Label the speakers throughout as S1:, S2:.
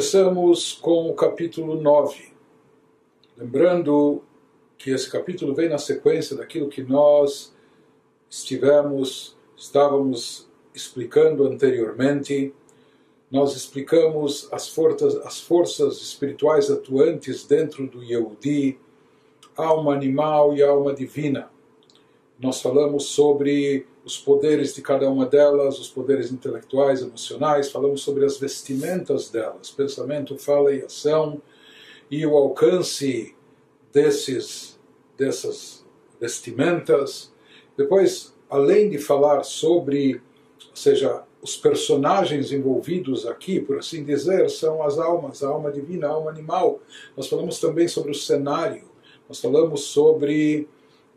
S1: Começamos com o capítulo 9. Lembrando que esse capítulo vem na sequência daquilo que nós estivemos, estávamos explicando anteriormente. Nós explicamos as forças, as forças espirituais atuantes dentro do Yehudi, alma animal e alma divina. Nós falamos sobre os poderes de cada uma delas, os poderes intelectuais, emocionais, falamos sobre as vestimentas delas, pensamento, fala e ação, e o alcance desses, dessas vestimentas. Depois, além de falar sobre, ou seja, os personagens envolvidos aqui, por assim dizer, são as almas, a alma divina, a alma animal. Nós falamos também sobre o cenário, nós falamos sobre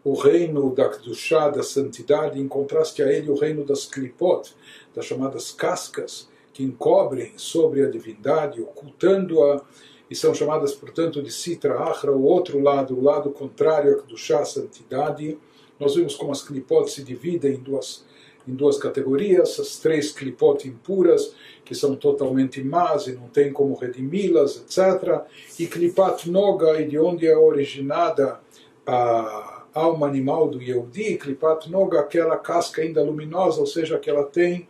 S1: o reino da Kedushá, da santidade, em contraste a ele o reino das Klipot, das chamadas cascas, que encobrem sobre a divindade, ocultando-a, e são chamadas, portanto, de Sitra Achra, o outro lado, o lado contrário a Kedushá, a santidade. Nós vimos como as Klipot se dividem em duas, em duas categorias, as três Klipot impuras, que são totalmente más e não tem como redimi-las, etc. E Klipat Noga, de onde é originada a alma animal do Yehudi, Klipat Noga, aquela casca ainda luminosa, ou seja, que ela tem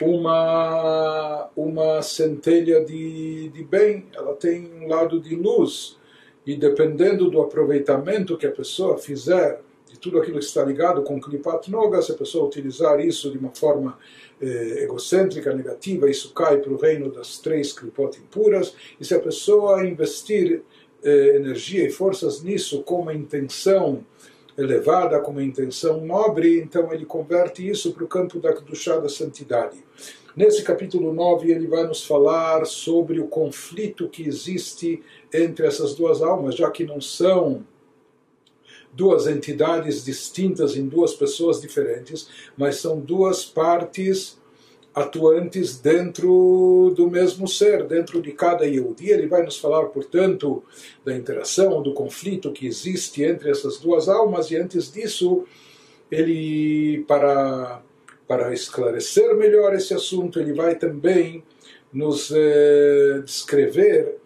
S1: uma, uma centelha de, de bem, ela tem um lado de luz, e dependendo do aproveitamento que a pessoa fizer de tudo aquilo que está ligado com Klipat Noga, se a pessoa utilizar isso de uma forma eh, egocêntrica, negativa, isso cai para o reino das três Klipot impuras, e se a pessoa investir energia e forças nisso com uma intenção elevada, com uma intenção nobre, então ele converte isso para o campo da chá da santidade. Nesse capítulo 9 ele vai nos falar sobre o conflito que existe entre essas duas almas, já que não são duas entidades distintas em duas pessoas diferentes, mas são duas partes atuantes dentro do mesmo ser, dentro de cada Yehudi. Ele vai nos falar, portanto, da interação, do conflito que existe entre essas duas almas, e antes disso, ele, para, para esclarecer melhor esse assunto, ele vai também nos eh, descrever,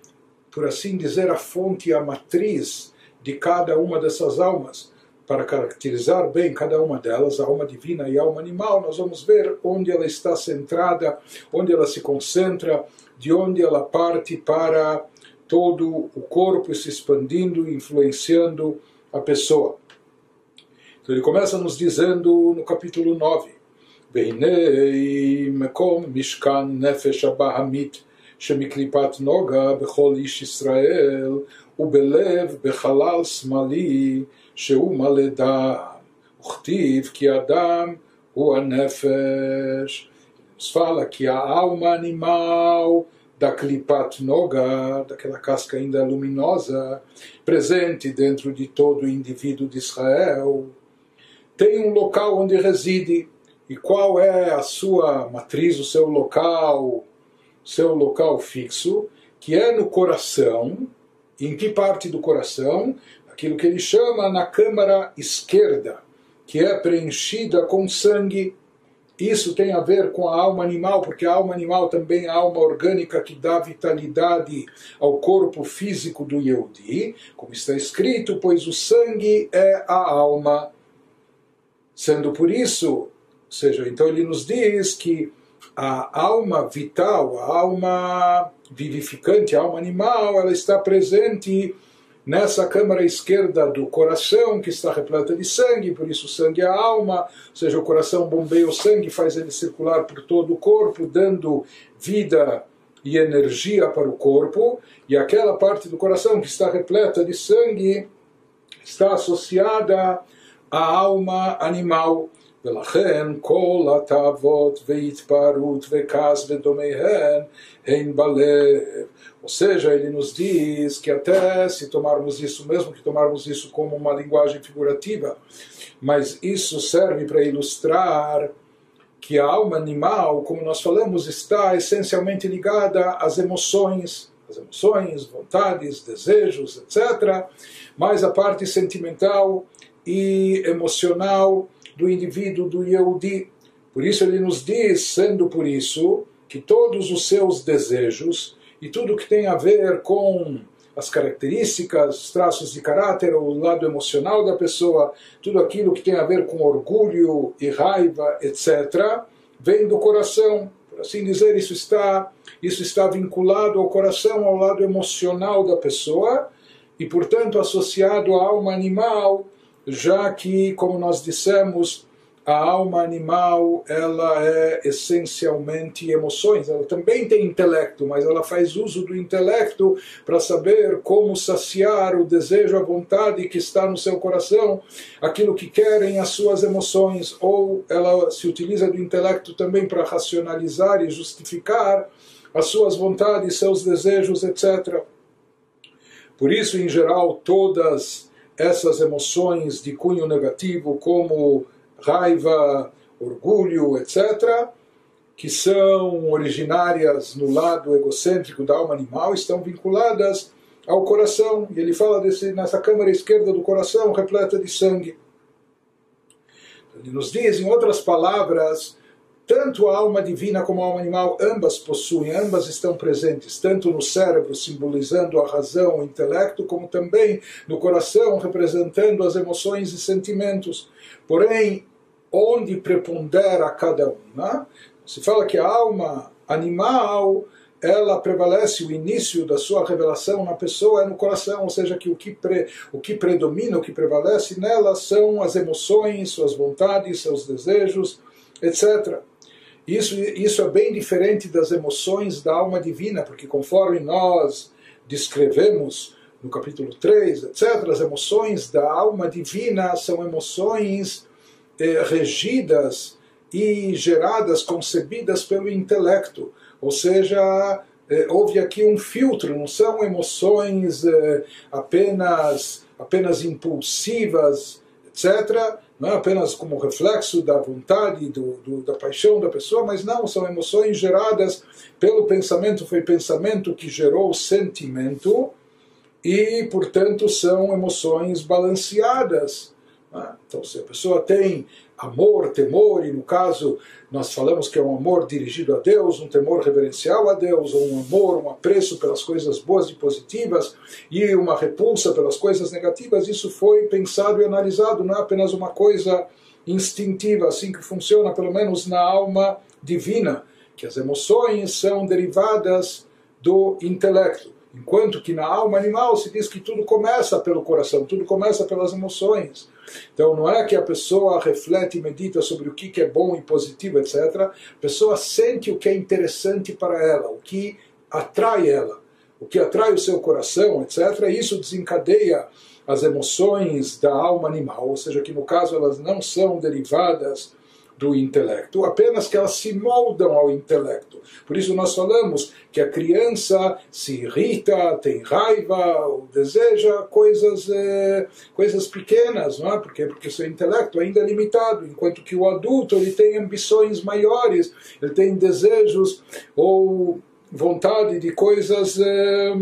S1: por assim dizer, a fonte, a matriz de cada uma dessas almas para caracterizar bem cada uma delas, a alma divina e a alma animal, nós vamos ver onde ela está centrada, onde ela se concentra, de onde ela parte para todo o corpo se expandindo, influenciando a pessoa. Então ele começa nos dizendo no capítulo 9: והנה מקום משכן נפש הבהמית שמקליפת נוגה בכל איש ישראל ובלב בחלל שמאלי שהוא מלא דם, וכתיב כי אדם הוא הנפש. Nos fala que a alma animal da clipat noga, daquela casca ainda luminosa, presente dentro de todo o indivíduo de Israel, tem um local onde reside. E qual é a sua matriz, o seu local, seu local fixo, que é no coração. Em que parte do coração? Aquilo que ele chama na câmara esquerda, que é preenchida com sangue. Isso tem a ver com a alma animal, porque a alma animal também é a alma orgânica que dá vitalidade ao corpo físico do Yehudi, como está escrito, pois o sangue é a alma. Sendo por isso, ou seja, então ele nos diz que a alma vital, a alma vivificante, a alma animal, ela está presente nessa câmara esquerda do coração, que está repleta de sangue, por isso o sangue é a alma, ou seja, o coração bombeia o sangue, faz ele circular por todo o corpo, dando vida e energia para o corpo, e aquela parte do coração que está repleta de sangue está associada à alma animal. ולכן כל התאוות והתפרעות וכעס ודומיהן הן בלב. Ou seja, ele nos diz que até se tomarmos isso, mesmo que tomarmos isso como uma linguagem figurativa, mas isso serve para ilustrar que a alma animal, como nós falamos, está essencialmente ligada às emoções, as emoções, vontades, desejos, etc. Mas a parte sentimental e emocional do indivíduo, do Yehudi. Por isso ele nos diz, sendo por isso, que todos os seus desejos e tudo que tem a ver com as características, os traços de caráter, o lado emocional da pessoa, tudo aquilo que tem a ver com orgulho e raiva, etc., vem do coração. Por assim dizer, isso está, isso está vinculado ao coração, ao lado emocional da pessoa e, portanto, associado à alma animal, já que, como nós dissemos, a alma animal ela é essencialmente emoções. Ela também tem intelecto, mas ela faz uso do intelecto para saber como saciar o desejo, a vontade que está no seu coração, aquilo que querem as suas emoções. Ou ela se utiliza do intelecto também para racionalizar e justificar as suas vontades, seus desejos, etc. Por isso, em geral, todas essas emoções de cunho negativo, como raiva, orgulho, etc., que são originárias no lado egocêntrico da alma animal, estão vinculadas ao coração. E ele fala desse, nessa câmara esquerda do coração repleta de sangue. Ele nos diz, em outras palavras, tanto a alma divina como a alma animal, ambas possuem, ambas estão presentes, tanto no cérebro, simbolizando a razão, o intelecto, como também no coração, representando as emoções e sentimentos. Porém, onde prepondera cada uma. Se fala que a alma animal ela prevalece, o início da sua revelação na pessoa é no coração, ou seja, que o que, pre, o que predomina, o que prevalece nela são as emoções, suas vontades, seus desejos, etc. Isso, isso é bem diferente das emoções da alma divina, porque conforme nós descrevemos no capítulo 3, etc., as emoções da alma divina são emoções eh, regidas e geradas, concebidas pelo intelecto. Ou seja, eh, houve aqui um filtro, não são emoções eh, apenas, apenas impulsivas, etc., não é apenas como reflexo da vontade, do, do, da paixão da pessoa, mas não, são emoções geradas pelo pensamento, foi pensamento que gerou o sentimento, e, portanto, são emoções balanceadas né? Então, se a pessoa tem amor, temor, e no caso nós falamos que é um amor dirigido a Deus, um temor reverencial a Deus, ou um amor, um apreço pelas coisas boas e positivas, e uma repulsa pelas coisas negativas, isso foi pensado e analisado, não é apenas uma coisa instintiva, assim que funciona, pelo menos na alma divina, que as emoções são derivadas do intelecto. Enquanto que na alma animal se diz que tudo começa pelo coração, tudo começa pelas emoções. Então não é que a pessoa reflete e medita sobre o que é bom e positivo, etc. A pessoa sente o que é interessante para ela, o que atrai ela, o que atrai o seu coração, etc. E isso desencadeia as emoções da alma animal, ou seja, que no caso elas não são derivadas do intelecto, apenas que elas se moldam ao intelecto. Por isso nós falamos que a criança se irrita, tem raiva, ou deseja coisas, é, coisas pequenas, não é? Porque, seu intelecto ainda é limitado, enquanto que o adulto ele tem ambições maiores, ele tem desejos ou vontade de coisas. É,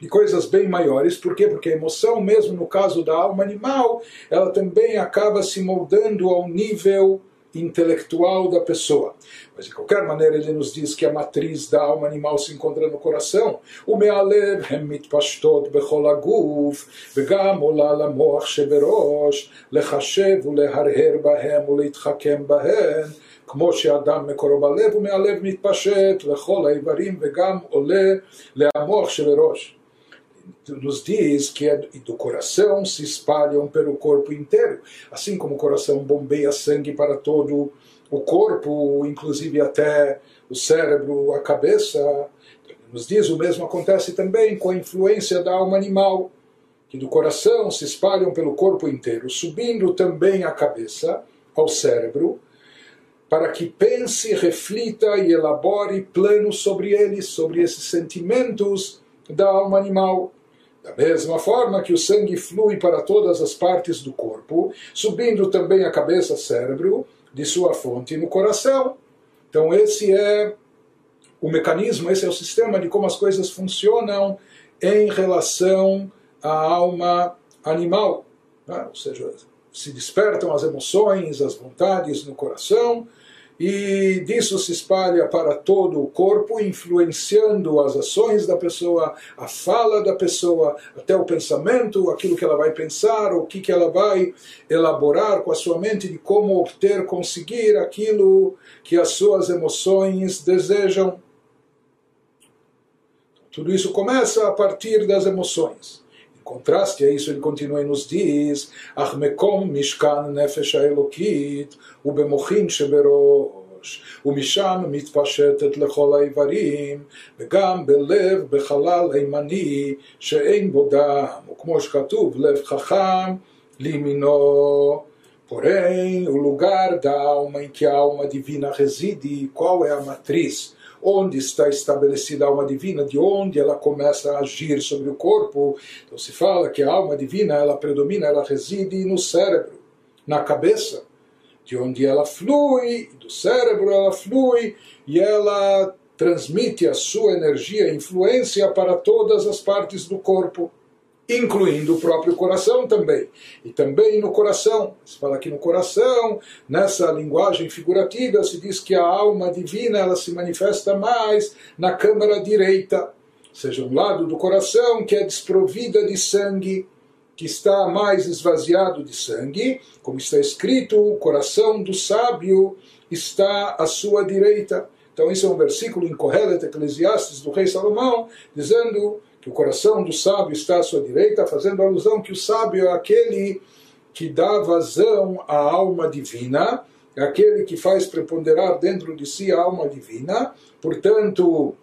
S1: de coisas bem maiores. Por quê? Porque a emoção, mesmo no caso da alma animal, ela também acaba se moldando ao nível intelectual da pessoa. Mas de qualquer maneira ele nos diz que a matriz da alma animal se encontra no coração. O mealev hem mitpashtot bechol aguf vegam ola למוח שבראש לחשב ולהרהר בהם ולהתחכם בהן כמו שאדם מקורו בלב ומהלב מתפשט לכל האיברים וגם עולה למוח שבראש nos diz que é do coração se espalham pelo corpo inteiro, assim como o coração bombeia sangue para todo o corpo, inclusive até o cérebro, a cabeça. Nos diz o mesmo acontece também com a influência da alma animal, que do coração se espalham pelo corpo inteiro, subindo também a cabeça, ao cérebro, para que pense, reflita e elabore planos sobre eles, sobre esses sentimentos da alma animal. Da mesma forma que o sangue flui para todas as partes do corpo, subindo também a cabeça cérebro, de sua fonte no coração. Então esse é o mecanismo, esse é o sistema de como as coisas funcionam em relação à alma animal. Né? Ou seja, se despertam as emoções, as vontades no coração, e disso se espalha para todo o corpo, influenciando as ações da pessoa, a fala da pessoa, até o pensamento, aquilo que ela vai pensar, o que, que ela vai elaborar com a sua mente de como obter, conseguir aquilo que as suas emoções desejam. Tudo isso começa a partir das emoções Em contraste a isso, ele continua e nos diz: Achmekom Mishkan Nefesh Elokit ובמוחין שבראש, ומשם מתפשטת לכל האיברים, וגם בלב בחלל הימני שאין בו דם, וכמו שכתוב, לב חכם לימינו. Porém, o lugar da alma em que a alma divina reside, qual é a matriz? Onde está estabelecida a alma divina? De onde ela começa a agir sobre o corpo? Então se fala que a alma divina, ela predomina, ela reside no cérebro, na cabeça de onde ela flui, do cérebro ela flui e ela transmite a sua energia influência para todas as partes do corpo, incluindo o próprio coração também. E também no coração, se fala aqui no coração, nessa linguagem figurativa, se diz que a alma divina ela se manifesta mais na câmara direita, ou seja, um lado do coração que é desprovida de sangue que está mais esvaziado de sangue, como está escrito, o coração do sábio está à sua direita. Então, isso é um versículo em Correlet Eclesiastes do rei Salomão, dizendo que o coração do sábio está à sua direita, fazendo alusão que o sábio é aquele que dá vazão à alma divina, é aquele que faz preponderar dentro de si a alma divina, portanto,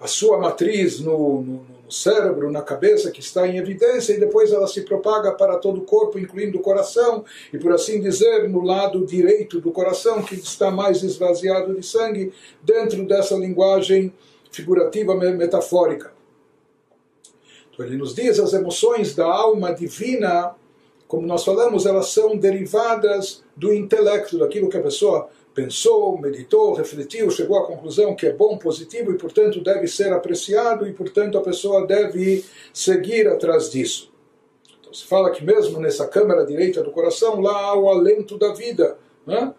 S1: a sua matriz no, no no cérebro, na cabeça, que está em evidência, e depois ela se propaga para todo o corpo, incluindo o coração, e por assim dizer, no lado direito do coração, que está mais esvaziado de sangue, dentro dessa linguagem figurativa metafórica. Ele nos diz as emoções da alma divina, como nós falamos, elas são derivadas do intelecto, daquilo que a pessoa pensou, meditou, refletiu, chegou à conclusão que é bom, positivo e, portanto, deve ser apreciado e, portanto, a pessoa deve seguir atrás disso. Então, se fala que mesmo nessa câmara direita do coração, lá há o alento da vida. Né?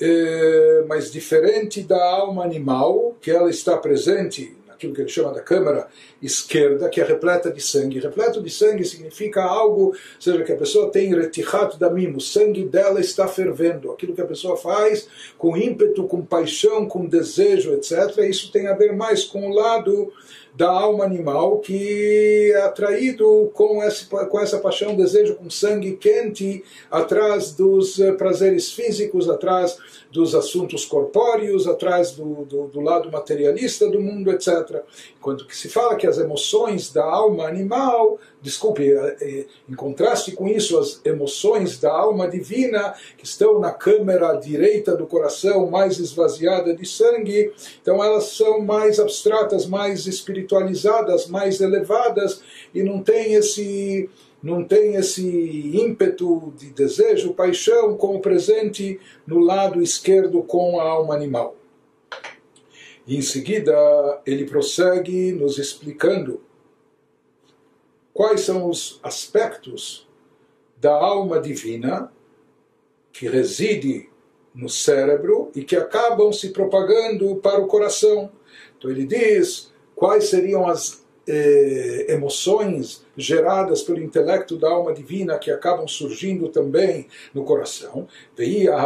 S1: É, mas diferente da alma animal, que ela está presente aquilo que ele chama da câmara esquerda, que é repleta de sangue. Repleto de sangue significa algo, seja que a pessoa tem retichat damim, o sangue dela está fervendo. Aquilo que a pessoa faz com ímpeto, com paixão, com desejo, etc. Isso tem a ver mais com o lado da alma animal que é atraído com, esse, com essa paixão, desejo, com sangue quente, atrás dos eh, prazeres físicos, atrás dos assuntos corpóreos, atrás do, do, do, lado materialista do mundo, etc. Enquanto que se fala que as emoções da alma animal, desculpe, eh, eh, em contraste com isso, as emoções da alma divina, que estão na câmara direita do coração, mais esvaziada de sangue, então elas são mais abstratas, mais espiritualizadas, mais elevadas, e não tem esse não tem esse ímpeto de desejo, paixão, como presente no lado esquerdo com a alma animal. E em seguida, ele prossegue nos explicando quais são os aspectos da alma divina que reside no cérebro e que acabam se propagando para o coração. Então ele diz quais seriam as eh, emoções geradas pelo intelecto da alma divina que acabam surgindo também no coração. Veia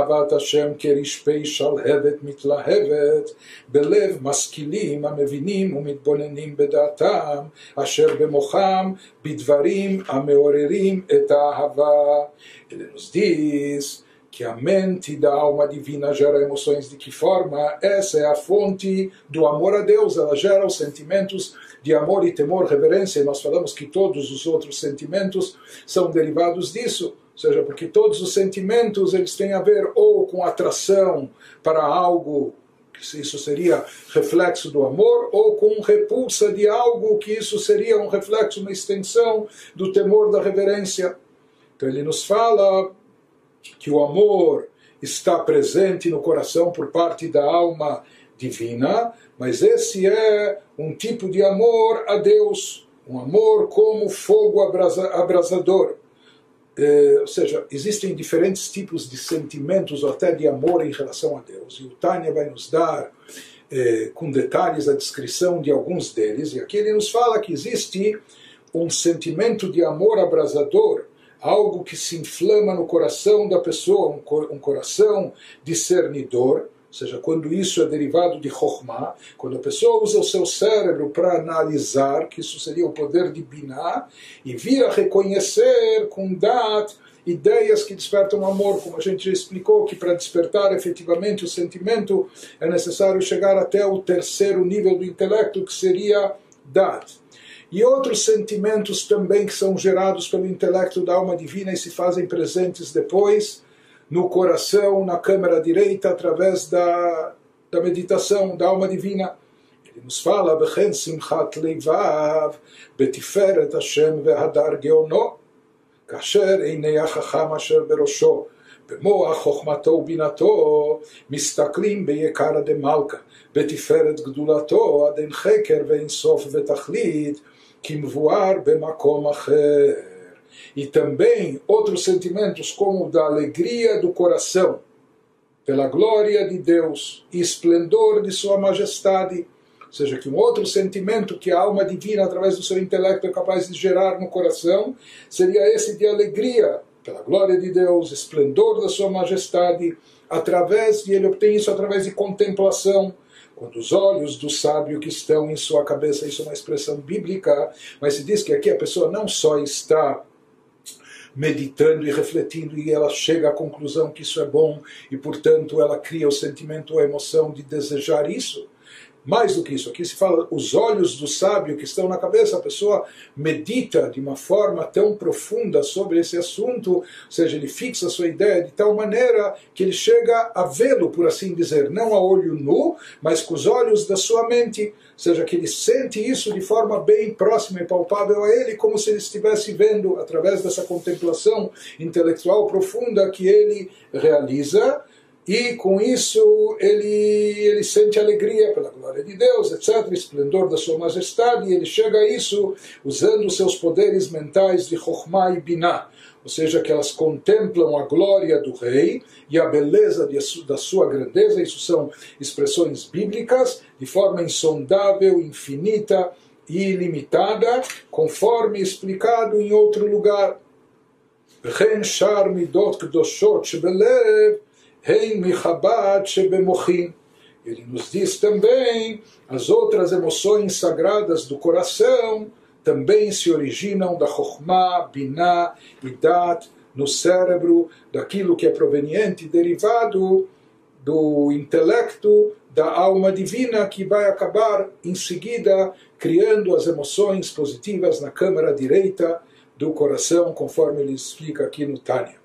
S1: shalhevet mitlahevet belev maskilim amevinim bedatam asher bemocham bidvarim ameorerim Ele nos diz que a mente da alma divina gera emoções de que forma? Essa é a fonte do amor a Deus, ela gera os sentimentos de amor e temor, reverência, nós falamos que todos os outros sentimentos são derivados disso, ou seja, porque todos os sentimentos eles têm a ver ou com atração para algo que isso seria reflexo do amor, ou com repulsa de algo que isso seria um reflexo, uma extensão do temor da reverência. Então ele nos fala que o amor está presente no coração por parte da alma divina, mas esse é um tipo de amor a Deus, um amor como fogo abrasa, abrasador. eh, ou seja, existem diferentes tipos de sentimentos ou até de amor em relação a Deus. E o Tânia vai nos dar eh, com detalhes a descrição de alguns deles. E aqui ele nos fala que existe um sentimento de amor abrasador, algo que se inflama no coração da pessoa, um, um coração discernidor ou seja, quando isso é derivado de Chokhmah, quando a pessoa usa o seu cérebro para analisar, que isso seria o poder de Binah, e vir a reconhecer com Dat ideias que despertam amor, como a gente já explicou, que para despertar efetivamente o sentimento é necessário chegar até o terceiro nível do intelecto, que seria Dat E outros sentimentos também que são gerados pelo intelecto da alma divina e se fazem presentes depois, no coração, na câmara direita, através da, da meditação da alma divina. Ele nos fala, Bechen simchat leivav, betiferet Hashem ve'hadar geono, כאשר עיני החכם אשר בראשו, במוח חוכמתו ובינתו, מסתכלים ביקרא דמלכה, בתפארת גדולתו, עד אין חקר ואין סוף ותכלית, Kimvuar Bemakom E também outros sentimentos, como o da alegria do coração, pela glória de Deus e esplendor de Sua Majestade. Ou seja, que um outro sentimento que a alma divina, através do seu intelecto, é capaz de gerar no coração, seria esse de alegria pela glória de Deus, esplendor da Sua Majestade. Através, e ele obtém isso através de contemplação quando os olhos do sábio que estão em sua cabeça, isso é uma expressão bíblica, mas se diz que aqui a pessoa não só está meditando e refletindo e ela chega à conclusão que isso é bom e portanto ela cria o sentimento, a emoção de desejar isso. Mais do que isso, aqui se fala os olhos do sábio que estão na cabeça, a pessoa medita de uma forma tão profunda sobre esse assunto, ou seja, ele fixa a sua ideia de tal maneira que ele chega a vê-lo, por assim dizer, não a olho nu, mas com os olhos da sua mente, ou seja, que ele sente isso de forma bem próxima e palpável a ele, como se ele estivesse vendo através dessa contemplação intelectual profunda que ele realiza e com isso ele, ele sente alegria pela glória de Deus, etc., esplendor da sua majestade, e ele chega a isso usando os seus poderes mentais de Chokhmah e Binah, ou seja, que elas contemplam a glória do rei e a beleza de, da sua grandeza, isso são expressões bíblicas, de forma insondável, infinita e ilimitada, conforme explicado em outro lugar. וכן שאר מידות קדושות שבלב Rei Michabad Shebemochin. Ele nos diz também as outras emoções sagradas do coração também se originam da Chokhmah, Binah e Dat no cérebro, daquilo que é proveniente, derivado do intelecto da alma divina que vai acabar em seguida criando as emoções positivas na câmara direita do coração, conforme ele explica aqui no Tânia.